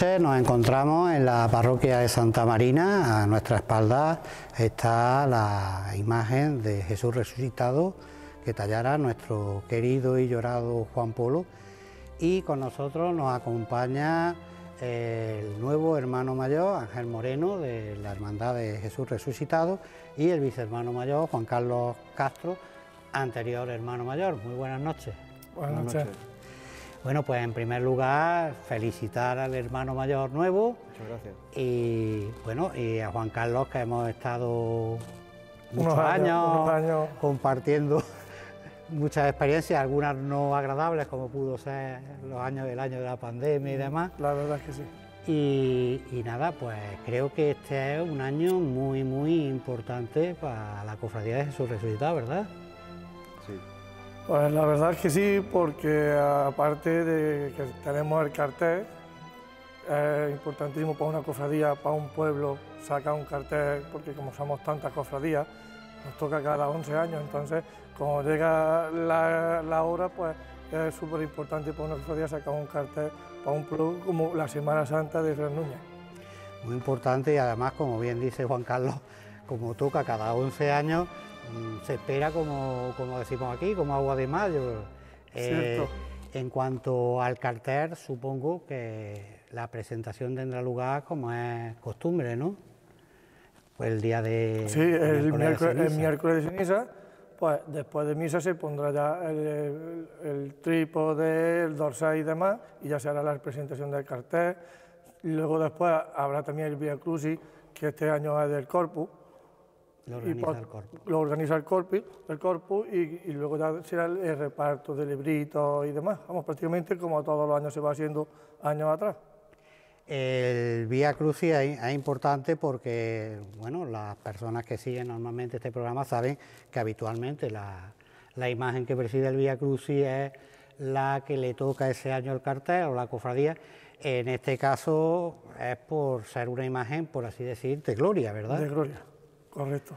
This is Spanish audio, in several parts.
nos encontramos en la parroquia de Santa Marina. A nuestra espalda está la imagen de Jesús resucitado que tallara nuestro querido y llorado Juan Polo. Y con nosotros nos acompaña el nuevo hermano mayor, Ángel Moreno, de la Hermandad de Jesús Resucitado, y el vicehermano mayor, Juan Carlos Castro, anterior hermano mayor. Muy buenas noches. Buenas, noches. Bueno, pues en primer lugar, felicitar al hermano mayor nuevo. Muchas gracias. Y bueno, y a Juan Carlos, que hemos estado muchos Unos años, unos años. compartiendo muchas experiencias, algunas no agradables, como pudo ser los años del año de la pandemia y demás. La verdad es que sí. Y, y nada, pues creo que este es un año muy, muy importante para la cofradía de Jesús Resucitado, ¿verdad? Sí. Pues la verdad es que sí, porque aparte de que tenemos el cartel, es importantísimo para una cofradía, para un pueblo, sacar un cartel, porque como somos tantas cofradías, nos toca cada 11 años, entonces cuando llega la, hora, pues es súper importante para una cofradía sacar un cartel para un pueblo como la Semana Santa de Tres Núñez. Muy importante y además, como bien dice Juan Carlos, como toca cada 11 años, se espera, como, como decimos aquí, como agua de mayo. Eh, en cuanto al cartel, supongo que la presentación tendrá lugar como es costumbre, ¿no? Pues el día de... Sí, el de miércoles, ceniza. miércoles de ceniza, pues después de misa se pondrá ya el, el- el trípode, el dorsal y demás, y ya se hará la presentación del cartel. Y luego después habrá también el Via Crucis, que este año es del Corpus. Lo organiza el Corpus. Lo organiza el Corpus, el Corpus y, y luego ya será el, el reparto de libritos y demás. Vamos, prácticamente como todos los años se va haciendo años atrás. El Vía Crucis es, es importante porque, bueno, las personas que siguen normalmente este programa saben que habitualmente la, la imagen que preside el Vía Crucis es la que le toca ese año el cartel o la cofradía. En este caso es por ser una imagen, por así decir, de gloria, ¿verdad? De gloria, correcto.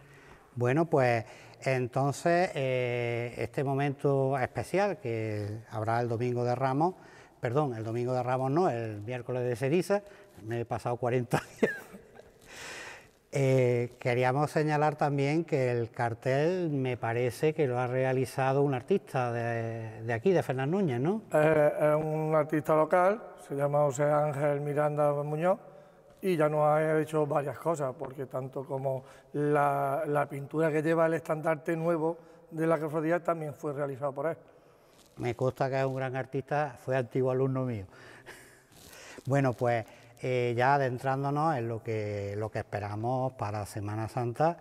Bueno, pues entonces eh, este momento especial que habrá el domingo de Ramos, perdón, el domingo de Ramos no, el miércoles de ceniza, me he pasado 40 días. Eh, queríamos señalar también que el cartel me parece que lo ha realizado un artista de, de aquí, de Fernán Núñez, ¿no? Eh, es un artista local, se llama José Ángel Miranda Muñoz y ya nos ha hecho varias cosas, porque tanto como la, pintura que lleva el estandarte nuevo de la cofradía también fue realizada por él. Me consta que es un gran artista, fue antiguo alumno mío. bueno, pues eh, ya adentrándonos en lo que, lo que esperamos para Semana Santa,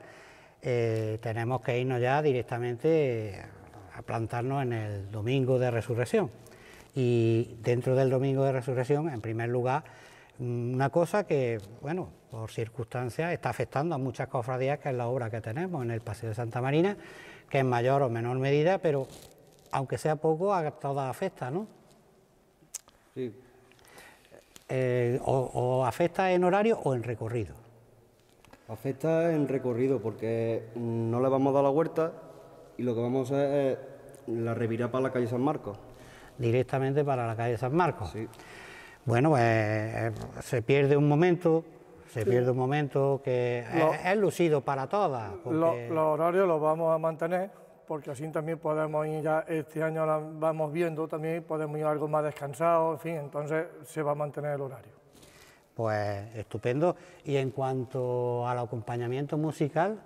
eh, tenemos que irnos ya directamente a plantarnos en el domingo de resurrección. Y dentro del domingo de resurrección, en primer lugar, una cosa que, bueno, por circunstancias está afectando a muchas cofradías, que es la obra que tenemos en el Paseo de Santa Marina, que en mayor o menor medida, pero aunque sea poco, a todas afecta, ¿no? Sí, Eh, o, o afecta en horario o en recorrido. afecta en recorrido porque no le vamos a dar la vuelta y lo que vamos a hacer es la revirá para la calle San Marcos. directamente para la calle San Marcos. Sí. Bueno, pues eh, se pierde un momento, se pierde un momento que Lo- es, es lucido para todas. porque- Lo- los horarios los vamos a mantener, porque así también podemos ir ya, este año la vamos viendo, también podemos ir algo más descansados, en fin, entonces se va a mantener el horario. Pues estupendo. Y en cuanto al acompañamiento musical,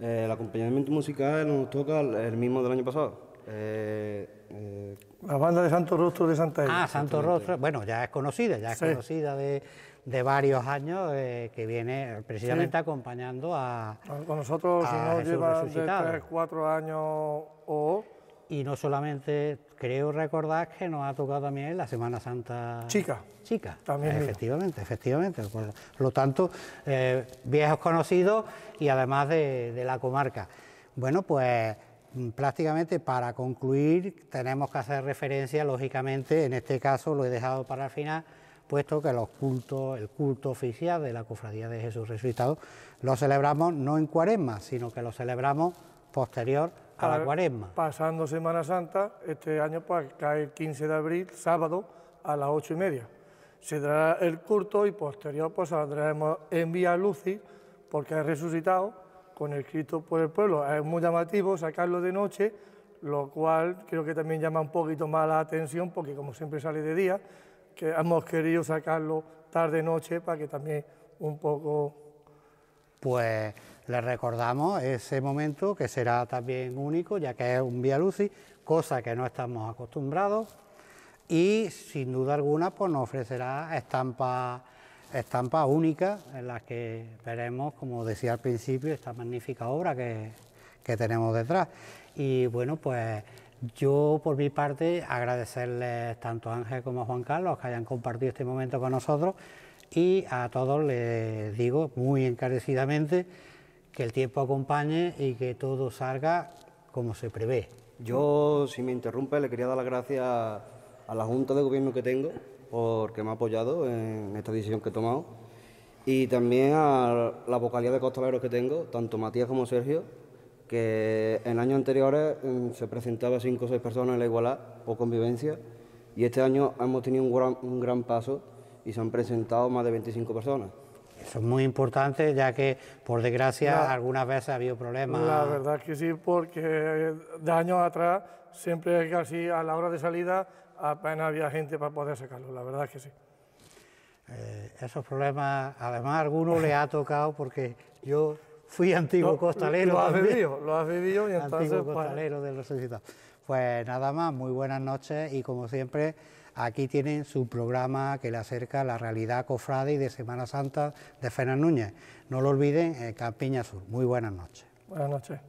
Eh, el acompañamiento musical nos toca el, el mismo del año pasado. Eh, eh, La banda de Santo Rostro de Santa Ella. ah, Santo Rostro, bueno, ya es conocida, ya es Sí. conocida de, de varios años, eh, que viene precisamente acompañando a... Con nosotros, si a no Jesús lleva de resucitado. 3, 4 años o... y no solamente, creo recordar que nos ha tocado también la Semana Santa Chica. Chica, También. efectivamente, efectivamente. Por lo tanto, eh, viejos conocidos y además de, de la comarca. Bueno, pues prácticamente para concluir tenemos que hacer referencia, lógicamente, en este caso lo he dejado para el final, puesto que los cultos, el culto oficial de la Cofradía de Jesús Resucitado lo celebramos no en cuaresma, sino que lo celebramos posterior a la cuaresma. Pasando Semana Santa, este año pues cae el 15 de abril, sábado, a las ocho y media. Se dará el culto y posterior pues saldremos en Vía Lucis, porque es resucitado, con el Cristo por el pueblo. Es muy llamativo sacarlo de noche, lo cual creo que también llama un poquito más la atención, porque como siempre sale de día, que hemos querido sacarlo tarde-noche para que también un poco pues les recordamos ese momento que será también único, ya que es un Vía Lucis, cosa que no estamos acostumbrados, y sin duda alguna pues nos ofrecerá estampas estampas únicas en las que veremos, como decía al principio, esta magnífica obra que, que tenemos detrás. Y bueno, pues yo por mi parte agradecerles tanto a Ángel como a Juan Carlos que hayan compartido este momento con nosotros y a todos les digo muy encarecidamente que el tiempo acompañe y que todo salga como se prevé. Yo, si me interrumpe, le quería dar las gracias a la Junta de Gobierno que tengo porque me ha apoyado en esta decisión que he tomado y también a la vocalía de costaleros que tengo, tanto Matías como Sergio, que en años anteriores mm, se presentaba cinco o seis personas en la igualdad o convivencia y este año hemos tenido un gran, un gran paso y se han presentado más de 25 personas. Eso es muy importante ya que por desgracia La- algunas veces ha habido problemas. La verdad que sí, porque de años atrás siempre casi a la hora de salida apenas había gente para poder sacarlo, la verdad que sí. Eh, esos problemas, además a algunos les ha tocado porque yo fui antiguo costalero. Lo has vivido, lo has vivido y entonces antiguo pues, costalero del resucitado. Pues nada más, muy buenas noches y como siempre aquí tienen su programa que le acerca a la realidad cofrade y de Semana Santa de Fernández Núñez. No lo olviden, Campiña Sur. Muy buenas noches. buenas noches.